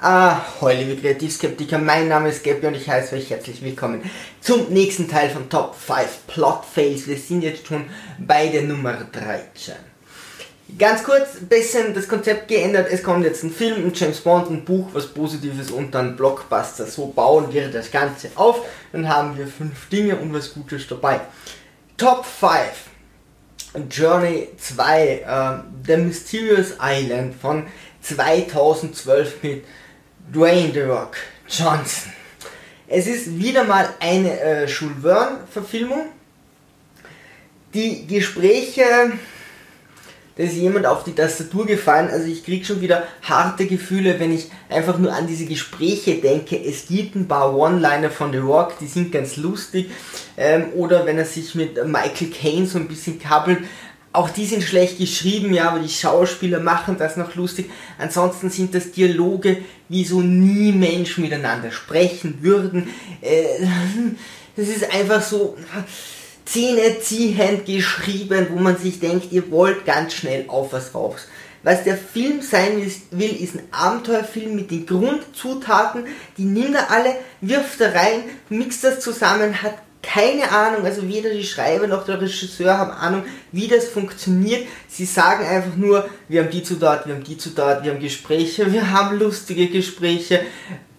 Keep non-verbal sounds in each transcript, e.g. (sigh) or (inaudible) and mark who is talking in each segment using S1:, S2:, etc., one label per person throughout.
S1: Ah, hallo liebe Kreativskeptiker, mein Name ist Gabi und ich heiße euch herzlich willkommen zum nächsten Teil von Top 5 Plot Fails. Wir sind jetzt schon bei der Nummer 13. Ganz kurz, bisschen das Konzept geändert. Es kommt jetzt ein Film, ein James Bond, ein Buch, was Positives und dann Blockbuster. So bauen wir das Ganze auf. Dann haben wir fünf Dinge und was Gutes dabei. Top 5 Journey 2 äh, The Mysterious Island von 2012 mit Dwayne The Rock Johnson. Es ist wieder mal eine äh, Jules Verne-Verfilmung. Die Gespräche, da ist jemand auf die Tastatur gefallen, also ich kriege schon wieder harte Gefühle, wenn ich einfach nur an diese Gespräche denke. Es gibt ein paar One-Liner von The Rock, die sind ganz lustig. Ähm, oder wenn er sich mit Michael Caine so ein bisschen kappelt, auch die sind schlecht geschrieben, ja, aber die Schauspieler machen das noch lustig. Ansonsten sind das Dialoge, wie so nie Menschen miteinander sprechen würden. Äh, (laughs) das ist einfach so zähneziehend geschrieben, wo man sich denkt, ihr wollt ganz schnell auf was raus. Was der Film sein will, ist ein Abenteuerfilm mit den Grundzutaten, die nimmt er alle, wirft er rein, mixt das zusammen, hat keine Ahnung, also weder die Schreiber noch der Regisseur haben Ahnung, wie das funktioniert. Sie sagen einfach nur, wir haben die zu dort, wir haben die zu dort, wir haben Gespräche, wir haben lustige Gespräche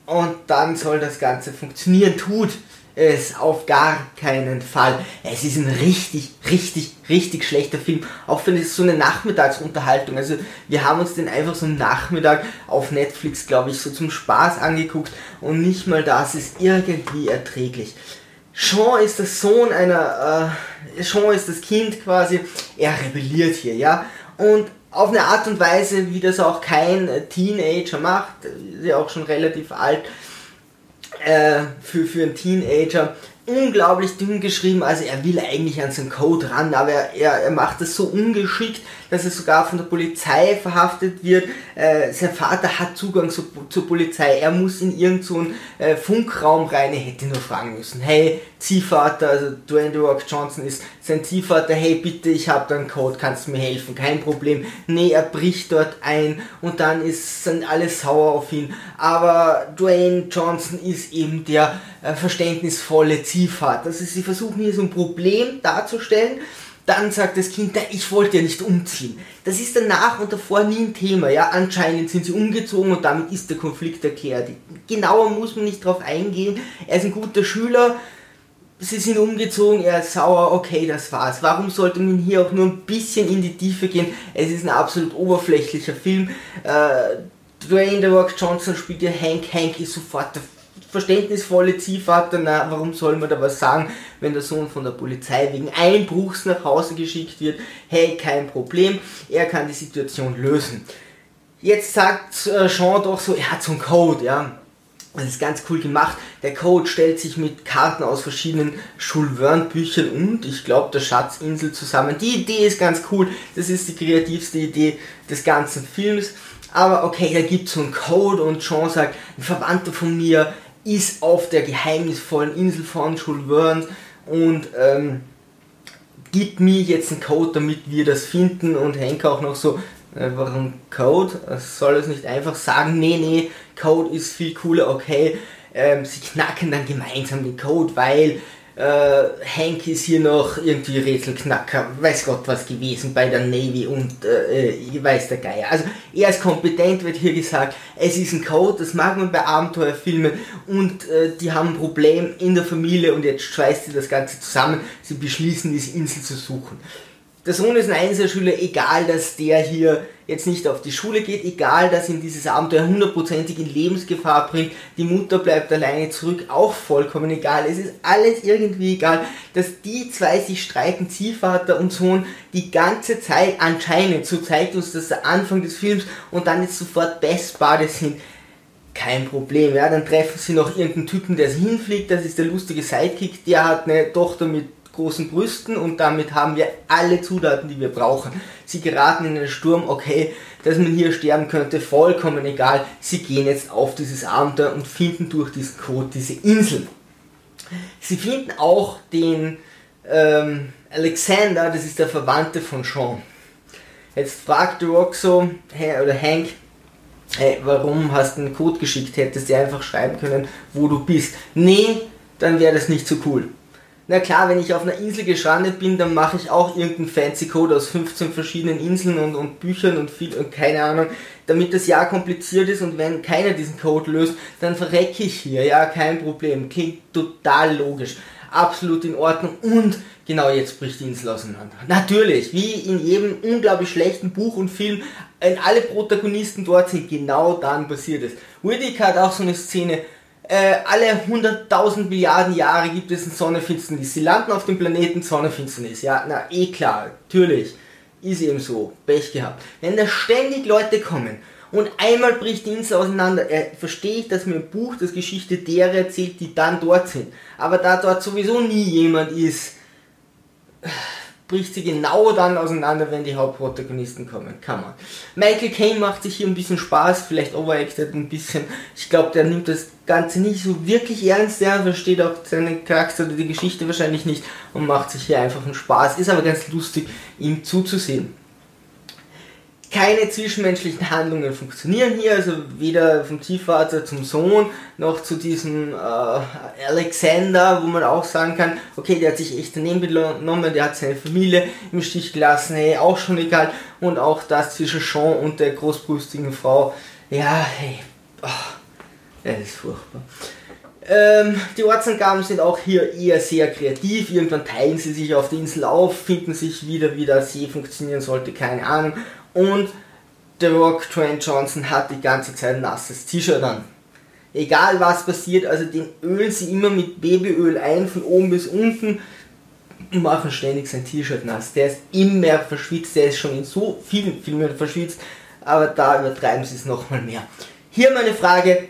S1: und dann soll das Ganze funktionieren. Tut es auf gar keinen Fall. Es ist ein richtig, richtig, richtig schlechter Film. Auch für so eine Nachmittagsunterhaltung. Also wir haben uns den einfach so einen Nachmittag auf Netflix, glaube ich, so zum Spaß angeguckt und nicht mal das ist irgendwie erträglich. Sean ist der Sohn einer, äh, Sean ist das Kind quasi, er rebelliert hier, ja. Und auf eine Art und Weise, wie das auch kein Teenager macht, ist ja auch schon relativ alt äh, für, für einen Teenager, unglaublich dünn geschrieben, also er will eigentlich an seinen Code ran, aber er, er, er macht es so ungeschickt, dass er sogar von der Polizei verhaftet wird. Äh, sein Vater hat Zugang zu, zur Polizei, er muss in irgendeinen so äh, Funkraum rein, er hätte nur fragen müssen, hey, Ziehvater, also Dwayne The Rock Johnson ist sein Ziehvater, hey bitte, ich habe da einen Code, kannst du mir helfen, kein Problem. Nee, er bricht dort ein und dann ist, sind alle sauer auf ihn, aber Dwayne Johnson ist eben der äh, verständnisvolle Ziehvater. Also sie versuchen hier so ein Problem darzustellen, dann sagt das Kind, ich wollte ja nicht umziehen. Das ist danach und davor nie ein Thema. Ja, anscheinend sind sie umgezogen und damit ist der Konflikt erklärt. Genauer muss man nicht drauf eingehen. Er ist ein guter Schüler. Sie sind umgezogen, er ist sauer, okay, das war's. Warum sollte man hier auch nur ein bisschen in die Tiefe gehen? Es ist ein absolut oberflächlicher Film. Äh, Dwayne The Rock Johnson spielt ja Hank. Hank ist sofort der verständnisvolle Ziehvater, na, warum soll man da was sagen, wenn der Sohn von der Polizei wegen Einbruchs nach Hause geschickt wird? Hey, kein Problem, er kann die Situation lösen. Jetzt sagt äh, Sean doch so, er hat so einen Code, ja. Das ist ganz cool gemacht. Der Code stellt sich mit Karten aus verschiedenen Jules Verne Büchern und ich glaube der Schatzinsel zusammen. Die Idee ist ganz cool. Das ist die kreativste Idee des ganzen Films. Aber okay, da gibt es so einen Code und Sean sagt, ein Verwandter von mir ist auf der geheimnisvollen Insel von Jules Verne und ähm, gibt mir jetzt einen Code, damit wir das finden und Henk auch noch so, äh, warum Code? Soll es nicht einfach sagen, nee, nee, Code ist viel cooler, okay. Ähm, sie knacken dann gemeinsam den Code, weil äh, Hank ist hier noch irgendwie Rätselknacker, weiß Gott was gewesen bei der Navy und äh, äh, weiß der Geier. Also er ist kompetent, wird hier gesagt, es ist ein Code, das mag man bei Abenteuerfilmen und äh, die haben ein Problem in der Familie und jetzt schweißt sie das Ganze zusammen, sie beschließen diese Insel zu suchen. Der Sohn ist ein Einzelschüler, egal dass der hier jetzt nicht auf die Schule geht, egal dass ihn dieses Abenteuer hundertprozentig in Lebensgefahr bringt, die Mutter bleibt alleine zurück, auch vollkommen egal. Es ist alles irgendwie egal, dass die zwei sich streiten, Ziehvater und Sohn, die ganze Zeit anscheinend, so zeigt uns das der Anfang des Films und dann jetzt sofort Best Buddies sind. Kein Problem, ja, dann treffen sie noch irgendeinen Typen, der hinfliegt, das ist der lustige Sidekick, der hat eine Tochter mit großen Brüsten und damit haben wir alle Zutaten, die wir brauchen. Sie geraten in einen Sturm, okay, dass man hier sterben könnte, vollkommen egal. Sie gehen jetzt auf dieses Abenteuer und finden durch diesen Code diese Insel. Sie finden auch den ähm, Alexander, das ist der Verwandte von Sean. Jetzt fragt Rock so, oder Hank, hey, warum hast du einen Code geschickt? Hättest du einfach schreiben können, wo du bist. Nee, dann wäre das nicht so cool. Na klar, wenn ich auf einer Insel gestrandet bin, dann mache ich auch irgendeinen fancy Code aus 15 verschiedenen Inseln und, und Büchern und viel und keine Ahnung, damit das ja kompliziert ist und wenn keiner diesen Code löst, dann verrecke ich hier. Ja, kein Problem. Klingt total logisch. Absolut in Ordnung und genau jetzt bricht die Insel auseinander. Natürlich, wie in jedem unglaublich schlechten Buch und Film, wenn alle Protagonisten dort sind, genau dann passiert es. Riddick hat auch so eine Szene, äh, alle 100.000 Milliarden Jahre gibt es eine Sonnenfinsternis. Sie landen auf dem Planeten Sonnenfinsternis. Ja, na eh klar, natürlich. Ist eben so. Pech gehabt. Wenn da ständig Leute kommen und einmal bricht die Insel auseinander, äh, verstehe ich, dass mir ein Buch das Geschichte derer erzählt, die dann dort sind. Aber da dort sowieso nie jemand ist, bricht sie genau dann auseinander, wenn die Hauptprotagonisten kommen. Kann man. Michael Caine macht sich hier ein bisschen Spaß, vielleicht overacted ein bisschen. Ich glaube, der nimmt das Ganze nicht so wirklich ernst, der versteht auch seinen Charakter oder die Geschichte wahrscheinlich nicht und macht sich hier einfach einen Spaß. Ist aber ganz lustig, ihm zuzusehen keine zwischenmenschlichen Handlungen funktionieren hier, also weder vom Ziehvater zum Sohn noch zu diesem äh, Alexander, wo man auch sagen kann, okay, der hat sich echt daneben genommen, der hat seine Familie im Stich gelassen, hey, auch schon egal. Und auch das zwischen Sean und der großbrüstigen Frau, ja, hey, oh, das ist furchtbar. Ähm, die Ortsangaben sind auch hier eher sehr kreativ. Irgendwann teilen sie sich auf der Insel auf, finden sich wieder, wie der See funktionieren sollte, keine Ahnung und The Rock Trent Johnson hat die ganze Zeit ein nasses T-Shirt an. Egal was passiert, also den ölen sie immer mit Babyöl ein, von oben bis unten und machen ständig sein T-Shirt nass. Der ist immer verschwitzt, der ist schon in so vielen Filmen verschwitzt, aber da übertreiben sie es nochmal mehr. Hier meine Frage,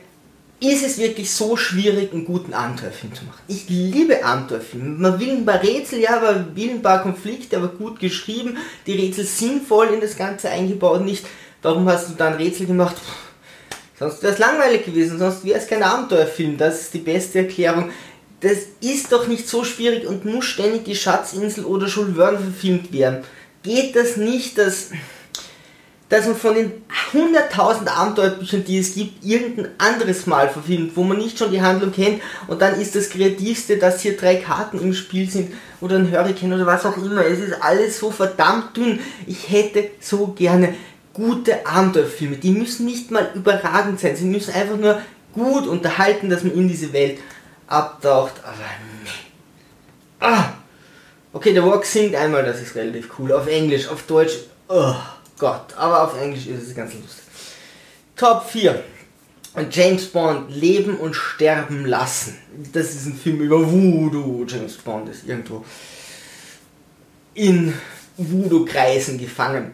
S1: ist es wirklich so schwierig, einen guten Abenteuerfilm zu machen? Ich liebe Abenteuerfilme. Man will ein paar Rätsel, ja, man will ein paar Konflikte, aber gut geschrieben, die Rätsel sinnvoll in das Ganze eingebaut, nicht, warum hast du da ein Rätsel gemacht? Sonst wäre es langweilig gewesen, sonst wäre es kein Abenteuerfilm. Das ist die beste Erklärung. Das ist doch nicht so schwierig und muss ständig die Schatzinsel oder Verne verfilmt werden. Geht das nicht, dass dass man von den 100.000 Abenteuerbüchern, die es gibt, irgendein anderes Mal verfilmt, wo man nicht schon die Handlung kennt und dann ist das Kreativste, dass hier drei Karten im Spiel sind oder ein Hurricane oder was auch immer. Es ist alles so verdammt dünn. Ich hätte so gerne gute Abenteuerfilme. Die müssen nicht mal überragend sein. Sie müssen einfach nur gut unterhalten, dass man in diese Welt abtaucht. Aber nee. Ah! Okay, der Walk singt einmal, das ist relativ cool. Auf Englisch, auf Deutsch. Oh. Gott, aber auf Englisch ist es ganz lustig. Top 4. James Bond Leben und Sterben lassen. Das ist ein Film über Voodoo. James Bond ist irgendwo in Voodoo-Kreisen gefangen.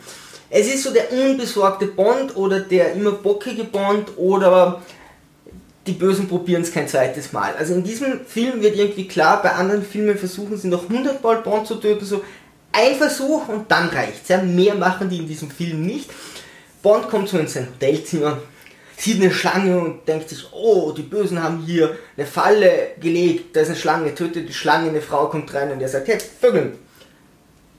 S1: Es ist so der unbesorgte Bond oder der immer bockige Bond oder die Bösen probieren es kein zweites Mal. Also in diesem Film wird irgendwie klar, bei anderen Filmen versuchen sie noch 100 Mal Bond zu töten, so ein Versuch und dann reicht's. Ja. Mehr machen die in diesem Film nicht. Bond kommt so in sein Hotelzimmer, sieht eine Schlange und denkt sich, oh, die Bösen haben hier eine Falle gelegt, da ist eine Schlange, tötet die Schlange, eine Frau kommt rein und er sagt, hey, Vögeln.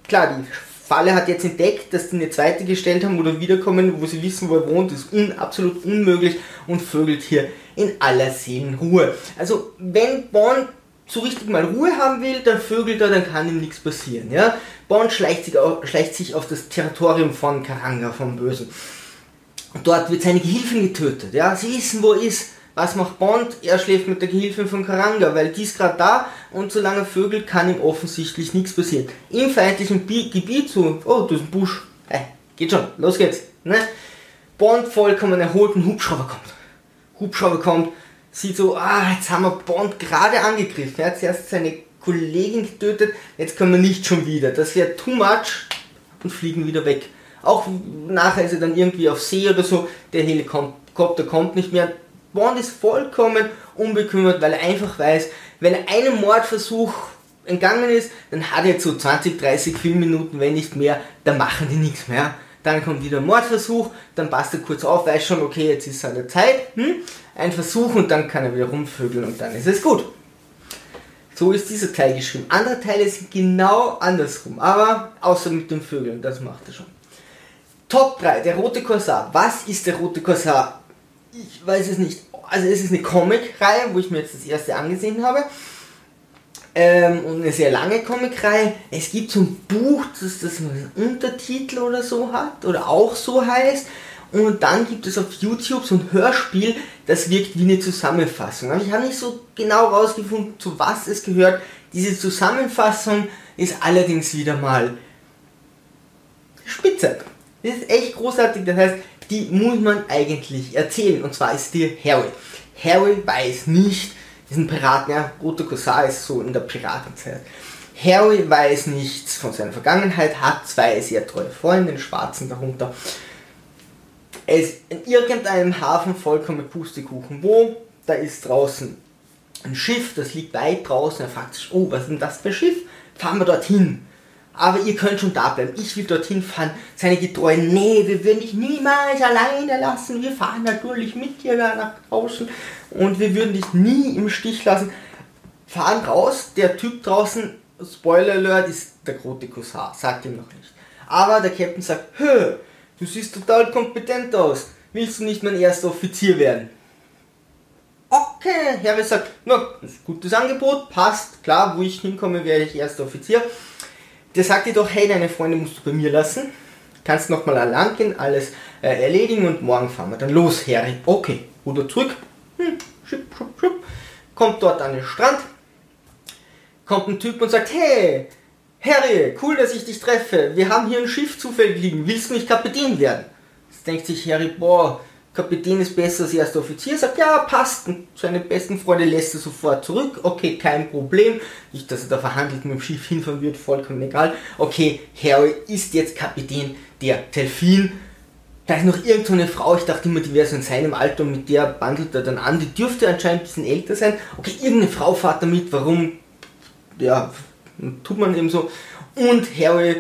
S1: Klar, die Falle hat jetzt entdeckt, dass die eine zweite gestellt haben oder wiederkommen, wo sie wissen, wo er wohnt, ist un absolut unmöglich und vögelt hier in aller Seelenruhe. Also, wenn Bond so richtig mal Ruhe haben will, dann vögelt er, dann kann ihm nichts passieren. Ja? Bond schleicht sich, auf, schleicht sich auf das Territorium von Karanga, vom Bösen. Und dort wird seine Gehilfin getötet. Ja? Sie wissen, wo er ist. Was macht Bond? Er schläft mit der Gehilfin von Karanga, weil die ist gerade da und solange Vögel kann ihm offensichtlich nichts passieren. Im feindlichen Bi Gebiet so, oh, du ist ein Busch. Hey, geht schon, los geht's. Ne? Bond vollkommen erholt, ein Hubschrauber kommt. Hubschrauber kommt, sieht so, ah, jetzt haben wir Bond gerade angegriffen. Er hat zuerst seine Kollegin getötet, jetzt können wir nicht schon wieder. Das wäre too much und fliegen wieder weg. Auch nachher ist er dann irgendwie auf See oder so, der Helikopter kommt nicht mehr. Bond ist vollkommen unbekümmert, weil er einfach weiß, wenn er einem Mordversuch entgangen ist, dann hat er jetzt so 20, 30 Filmminuten, wenn nicht mehr, da machen die nichts mehr. Dann kommt wieder ein Mordversuch, dann passt er kurz auf, weiß schon, okay, jetzt ist seine Zeit. Hm? ein Versuch und dann kann er wieder rumvögeln und dann ist es gut. So ist dieser Teil geschrieben. Andere Teile sind genau andersrum, aber außer mit dem Vögeln, das macht er schon. Top 3, der rote Korsar. Was ist der rote Korsar? Ich weiß es nicht. Also es ist eine Comic-Reihe, wo ich mir jetzt das erste angesehen habe. Ähm, und eine sehr lange Comic-Reihe. Es gibt so ein Buch, das, das einen Untertitel oder so hat, oder auch so heißt. Und dann gibt es auf YouTube so ein Hörspiel, das wirkt wie eine Zusammenfassung. Aber ich habe nicht so genau rausgefunden, zu was es gehört. Diese Zusammenfassung ist allerdings wieder mal spitze. Das ist echt großartig. Das heißt, die muss man eigentlich erzählen. Und zwar ist dir Harry. Harry weiß nicht, diesen Piraten, ja, Rote Korsar ist so in der Piratenzeit. Harry weiß nichts von seiner Vergangenheit, hat zwei sehr treue Freunde, den Schwarzen darunter. Er ist in irgendeinem Hafen vollkommen Pustekuchen. Wo? Da ist draußen ein Schiff, das liegt weit draußen. Er fragt sich, oh, was ist denn das für ein Schiff? Fahren wir dorthin aber ihr könnt schon da bleiben. Ich will dorthin fahren. Seine Getreuen, nee, wir würden dich niemals alleine lassen. Wir fahren natürlich mit dir da nach draußen und wir würden dich nie im Stich lassen. Fahren raus, der Typ draußen, Spoiler Alert, ist der Grote Kossar, sagt ihm noch nicht. Aber der Captain sagt, hö, du siehst total kompetent aus. Willst du nicht mein erster Offizier werden? Okay, Harry sagt, na, gutes Angebot, passt, klar, wo ich hinkomme, werde ich erster Offizier der sagt dir doch, hey, deine Freunde musst du bei mir lassen. Kannst nochmal allein gehen, alles äh, erledigen und morgen fahren wir dann los, Harry. Okay, Ruder zurück. Hm, schupp, schupp, schupp. Kommt dort an den Strand. Kommt ein Typ und sagt, hey, Harry, cool, dass ich dich treffe. Wir haben hier ein Schiff zufällig liegen. Willst du nicht Kapitän werden? Jetzt denkt sich Harry, boah, Kapitän ist besser als erster Offizier, sagt, ja, passt. Und seine besten Freunde lässt er sofort zurück. Okay, kein Problem. Nicht, dass er da verhandelt mit dem Schiff hinfahren wird, vollkommen egal. Okay, Harry ist jetzt Kapitän der Delfin. Da ist noch irgendeine so Frau, ich dachte immer, die wäre so in seinem Alter und mit der bandelt er dann an. Die dürfte anscheinend ein bisschen älter sein. Okay, irgendeine Frau fährt damit, warum? Ja, tut man eben so. Und Harry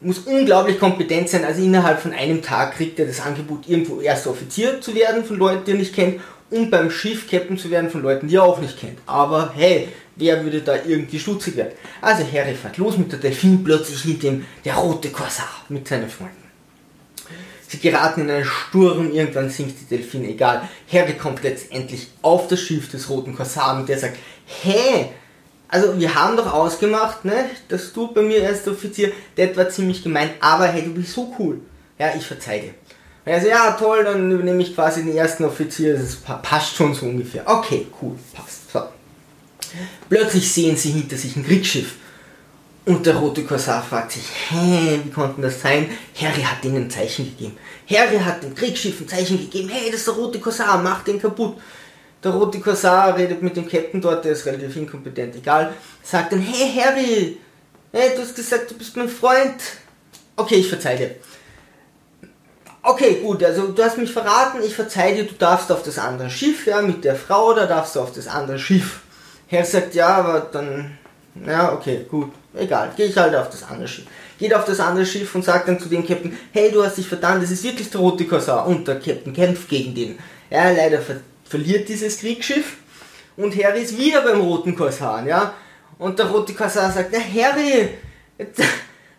S1: muss unglaublich kompetent sein. Also innerhalb von einem Tag kriegt er das Angebot, irgendwo erster Offizier zu werden von Leuten, die er nicht kennt und beim Schiff Captain zu werden von Leuten, die er auch nicht kennt. Aber hey, wer würde da irgendwie stutzig werden? Also Harry fährt los mit der Delfin, plötzlich hinter ihm der rote Korsar mit seinen Freunden. Sie geraten in einen Sturm, irgendwann sinkt die Delfin, egal. Harry kommt letztendlich auf das Schiff des roten Korsar und der sagt, hey, also wir haben doch ausgemacht, ne, dass du bei mir erster Offizier, das war ziemlich gemein, aber hey, du bist so cool. Ja, ich verzeih dir. Und er sagt, ja toll, dann übernehme ich quasi den ersten Offizier, das passt schon so ungefähr. Okay, cool, passt. So. Plötzlich sehen sie hinter sich ein Kriegsschiff. Und der rote Korsar fragt sich, hä, wie konnte das sein? Harry hat ihnen ein Zeichen gegeben. Harry hat dem Kriegsschiff ein Zeichen gegeben, hey, das ist der rote Korsar, mach den kaputt. Der rote Korsar redet mit dem Captain dort, der ist relativ inkompetent, egal. Sagt dann, hey Harry, hey, du hast gesagt, du bist mein Freund. Okay, ich verzeih dir. Okay, gut, also du hast mich verraten, ich verzeih dir, du darfst auf das andere Schiff, ja, mit der Frau, da darfst du auf das andere Schiff. Harry sagt, ja, aber dann, ja, okay, gut, egal, gehe ich halt auf das andere Schiff. Geht auf das andere Schiff und sagt dann zu dem Captain, hey, du hast dich verdammt, das ist wirklich der rote Korsar. Und der Captain kämpft gegen den. Ja, leider verliert dieses Kriegsschiff und Harry ist wieder beim roten Korsar, ja. Und der rote Korsar sagt, na Harry, jetzt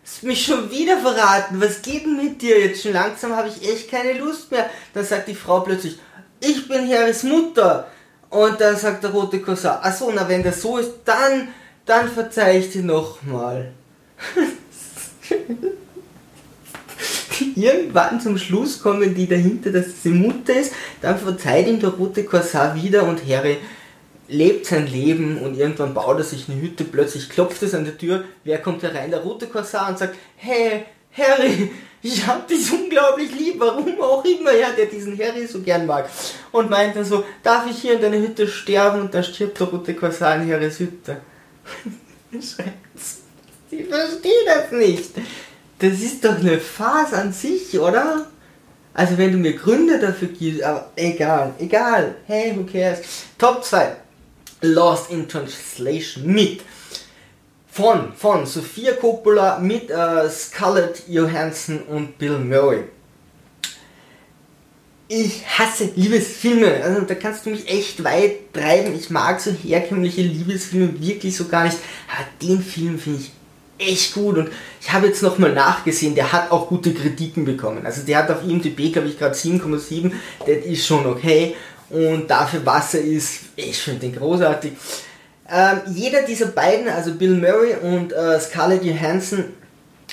S1: hast mich schon wieder verraten, was geht denn mit dir? Jetzt schon langsam habe ich echt keine Lust mehr. Dann sagt die Frau plötzlich, ich bin Harrys Mutter. Und dann sagt der rote Korsar, achso, na wenn das so ist, dann, dann verzeih ich dir nochmal. (laughs) (laughs) Irgendwann zum Schluss kommen die dahinter, dass es die Mutter ist. Dann verzeiht ihm der rote Korsar wieder und Harry lebt sein Leben und irgendwann baut er sich eine Hütte. Plötzlich klopft es an der Tür. Wer kommt herein? Der rote Korsar und sagt: Hey, Harry, ich hab dich unglaublich lieb, warum auch immer, ja, der diesen Harry so gern mag. Und meint dann so, darf ich hier in deiner Hütte sterben? Und dann stirbt der rote Korsar in Harrys Hütte. (laughs) Sie versteht das nicht. Das ist doch eine Phase an sich, oder? Also wenn du mir Gründe dafür gibst, aber egal, egal. Hey, who cares? Top 2. Lost in Translation mit von, von Sophia Coppola mit äh, Scarlett Johansson und Bill Murray. Ich hasse Liebesfilme, also da kannst du mich echt weit treiben. Ich mag so herkömmliche Liebesfilme wirklich so gar nicht. Aber den Film finde ich echt gut. Und ich habe jetzt nochmal nachgesehen, der hat auch gute Kritiken bekommen. Also der hat auf IMDb, glaube ich, gerade 7,7, das ist schon okay. Und dafür was er ist, ich finde den großartig. Ähm, jeder dieser beiden, also Bill Murray und äh, Scarlett Johansson,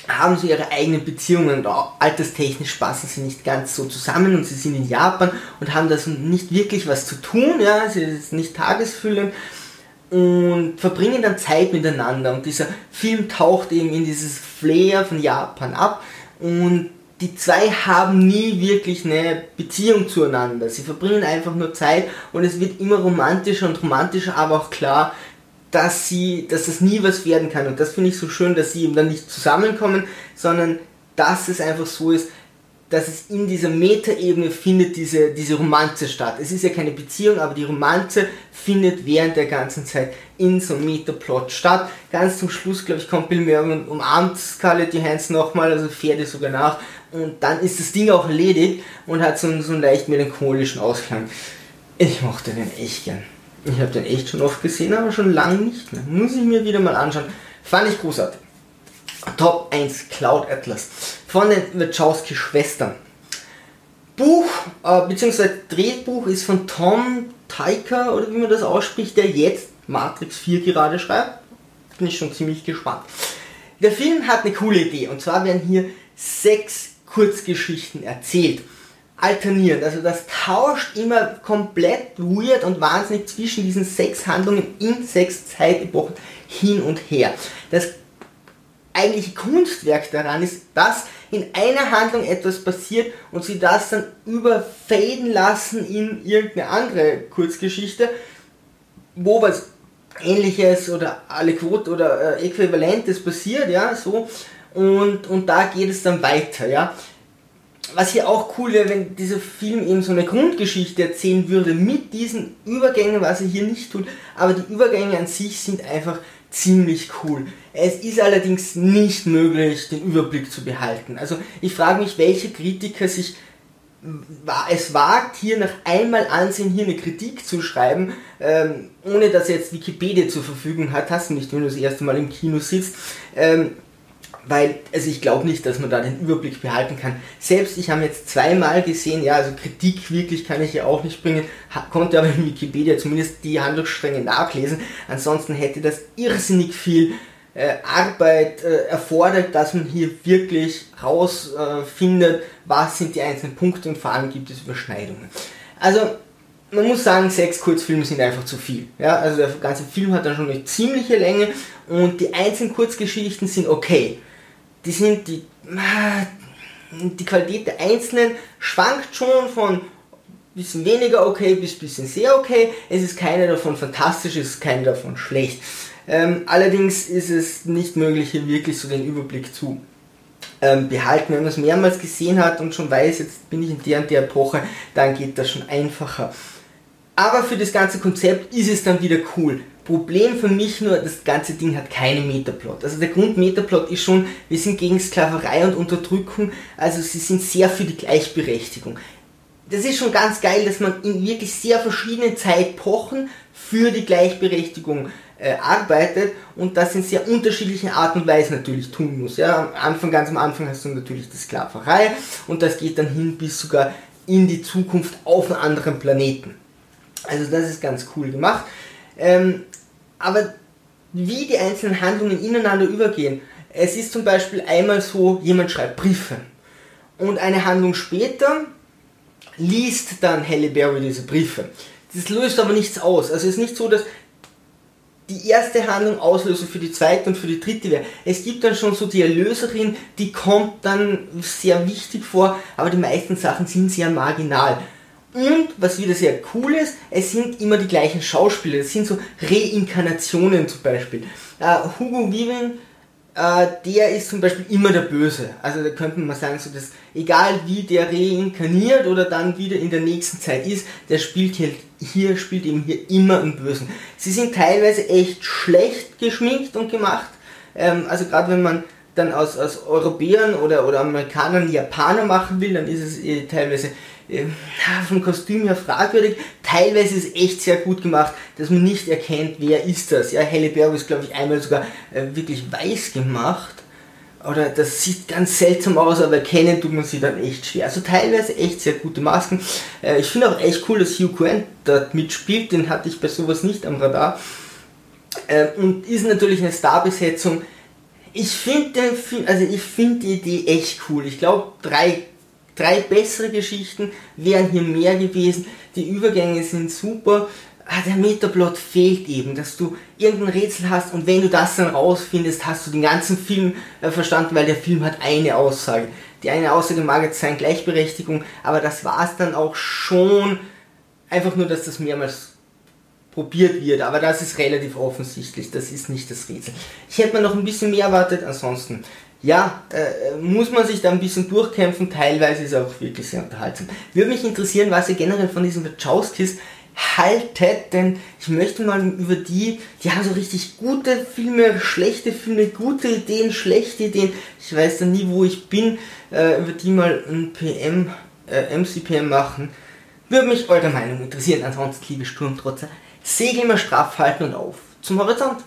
S1: haben so ihre eigenen Beziehungen. Und auch alterstechnisch passen sie nicht ganz so zusammen und sie sind in Japan und haben da so nicht wirklich was zu tun, ja, sie ist nicht tagesfüllend und verbringen dann Zeit miteinander und dieser Film taucht eben in dieses Flair von Japan ab und die zwei haben nie wirklich eine Beziehung zueinander. Sie verbringen einfach nur Zeit und es wird immer romantischer und romantischer, aber auch klar, dass sie, dass das nie was werden kann. Und das finde ich so schön, dass sie eben dann nicht zusammenkommen, sondern dass es einfach so ist, dass es in dieser Metaebene findet diese, diese Romanze statt. Es ist ja keine Beziehung, aber die Romanze findet während der ganzen Zeit in so einem Metaplot statt. Ganz zum Schluss, glaube ich, kommt Bill Murray und umarmt Scarlett Johansson nochmal, also fährt ihr sogar nach. Und dann ist das Ding auch erledigt und hat so einen, so einen leicht melancholischen Ausklang. Ich mochte den echt gern. Ich habe den echt schon oft gesehen, aber schon lange nicht mehr. Muss ich mir wieder mal anschauen. Fand ich großartig. Top 1 Cloud Atlas von den Wachowski-Schwestern. Buch äh, bzw. Drehbuch ist von Tom Teicher oder wie man das ausspricht, der jetzt Matrix 4 gerade schreibt. Bin ich schon ziemlich gespannt. Der Film hat eine coole Idee und zwar werden hier sechs Kurzgeschichten erzählt. Alternierend, also das tauscht immer komplett weird und wahnsinnig zwischen diesen sechs Handlungen in sechs Zeitepochen hin und her. Das eigentliche Kunstwerk daran ist, dass in einer Handlung etwas passiert und sie das dann überfaden lassen in irgendeine andere Kurzgeschichte, wo was ähnliches oder Quote oder äh, Äquivalentes passiert, ja, so, und, und da geht es dann weiter, ja. Was hier auch cool wäre, wenn dieser Film eben so eine Grundgeschichte erzählen würde mit diesen Übergängen, was er hier nicht tut, aber die Übergänge an sich sind einfach ziemlich cool. Es ist allerdings nicht möglich, den Überblick zu behalten. Also ich frage mich, welche Kritiker sich es wagt, hier nach einmal ansehen, hier eine Kritik zu schreiben, ähm, ohne dass er jetzt Wikipedia zur Verfügung hat, hast du nicht, wenn du das erste Mal im Kino sitzt. Ähm, weil, also ich glaube nicht, dass man da den Überblick behalten kann. Selbst ich habe jetzt zweimal gesehen, ja, also Kritik wirklich kann ich ja auch nicht bringen, konnte aber in Wikipedia zumindest die Handlungsstränge nachlesen. Ansonsten hätte das irrsinnig viel äh, Arbeit äh, erfordert, dass man hier wirklich rausfindet, äh, was sind die einzelnen Punkte und vor allem gibt es Überschneidungen. Also man muss sagen, sechs Kurzfilme sind einfach zu viel. Ja, also der ganze Film hat dann schon eine ziemliche Länge und die einzelnen Kurzgeschichten sind okay die sind die, die Qualität der einzelnen schwankt schon von bisschen weniger okay bis bisschen sehr okay. Es ist keine davon fantastisch, es ist keine davon schlecht. Ähm, allerdings ist es nicht möglich, hier wirklich so den Überblick zu ähm, behalten. Wenn man es mehrmals gesehen hat und schon weiß, jetzt bin ich in der und der Epoche, dann geht das schon einfacher. Aber für das ganze Konzept ist es dann wieder cool. Problem für mich nur, das ganze Ding hat keinen Metaplot. Also der Grund-Metaplot ist schon, wir sind gegen Sklaverei und Unterdrückung, also sie sind sehr für die Gleichberechtigung. Das ist schon ganz geil, dass man in wirklich sehr verschiedenen Zeitpochen für die Gleichberechtigung äh, arbeitet und das in sehr unterschiedlichen Art und Weise natürlich tun muss. Ja, am Anfang, ganz am Anfang hast du natürlich die Sklaverei und das geht dann hin bis sogar in die Zukunft auf einem anderen Planeten. Also das ist ganz cool gemacht. Ähm, aber wie die einzelnen Handlungen ineinander übergehen. Es ist zum Beispiel einmal so, jemand schreibt Briefe und eine Handlung später liest dann Halle Berry diese Briefe. Das löst aber nichts aus. Also es ist nicht so, dass die erste Handlung Auslöser für die zweite und für die dritte wäre. Es gibt dann schon so die Erlöserin, die kommt dann sehr wichtig vor, aber die meisten Sachen sind sehr marginal. Und was wieder sehr cool ist, es sind immer die gleichen Schauspieler. Es sind so Reinkarnationen zum Beispiel. Uh, Hugo Weaving, uh, der ist zum Beispiel immer der Böse. Also da könnte man sagen, so dass egal wie der reinkarniert oder dann wieder in der nächsten Zeit ist, der spielt hier, hier spielt eben hier immer einen Bösen. Sie sind teilweise echt schlecht geschminkt und gemacht. Ähm, also gerade wenn man dann aus, aus Europäern oder, oder Amerikanern Japaner machen will, dann ist es äh, teilweise vom Kostüm her fragwürdig. Teilweise ist es echt sehr gut gemacht, dass man nicht erkennt, wer ist das. Ja, Halle Berry ist, glaube ich, einmal sogar äh, wirklich weiß gemacht. Oder das sieht ganz seltsam aus, aber erkennen tut man sie dann echt schwer. Also teilweise echt sehr gute Masken. Äh, ich finde auch echt cool, dass Hugh Grant dort mitspielt. Den hatte ich bei sowas nicht am Radar. Äh, und ist natürlich eine Starbesetzung. Ich finde also ich finde die Idee echt cool. Ich glaube, drei, drei bessere Geschichten wären hier mehr gewesen. Die Übergänge sind super. Ah, der Metaplot fehlt eben, dass du irgendein Rätsel hast und wenn du das dann rausfindest, hast du den ganzen Film äh, verstanden, weil der Film hat eine Aussage. Die eine Aussage mag jetzt sein Gleichberechtigung, aber das war es dann auch schon. Einfach nur, dass das mehrmals probiert wird, aber das ist relativ offensichtlich, das ist nicht das Rätsel. Ich hätte mir noch ein bisschen mehr erwartet, ansonsten, ja, äh, muss man sich da ein bisschen durchkämpfen, teilweise ist er auch wirklich sehr unterhaltsam. Würde mich interessieren, was ihr generell von diesen Wachowskis haltet, denn ich möchte mal über die, die haben so richtig gute Filme, schlechte Filme, gute Ideen, schlechte Ideen, ich weiß dann nie, wo ich bin, äh, über die mal ein PM, äh, MCPM machen. Würde mich eure Meinung interessieren, ansonsten liebe Sturmtrotzer, Segel immer straff halten und auf zum Horizont.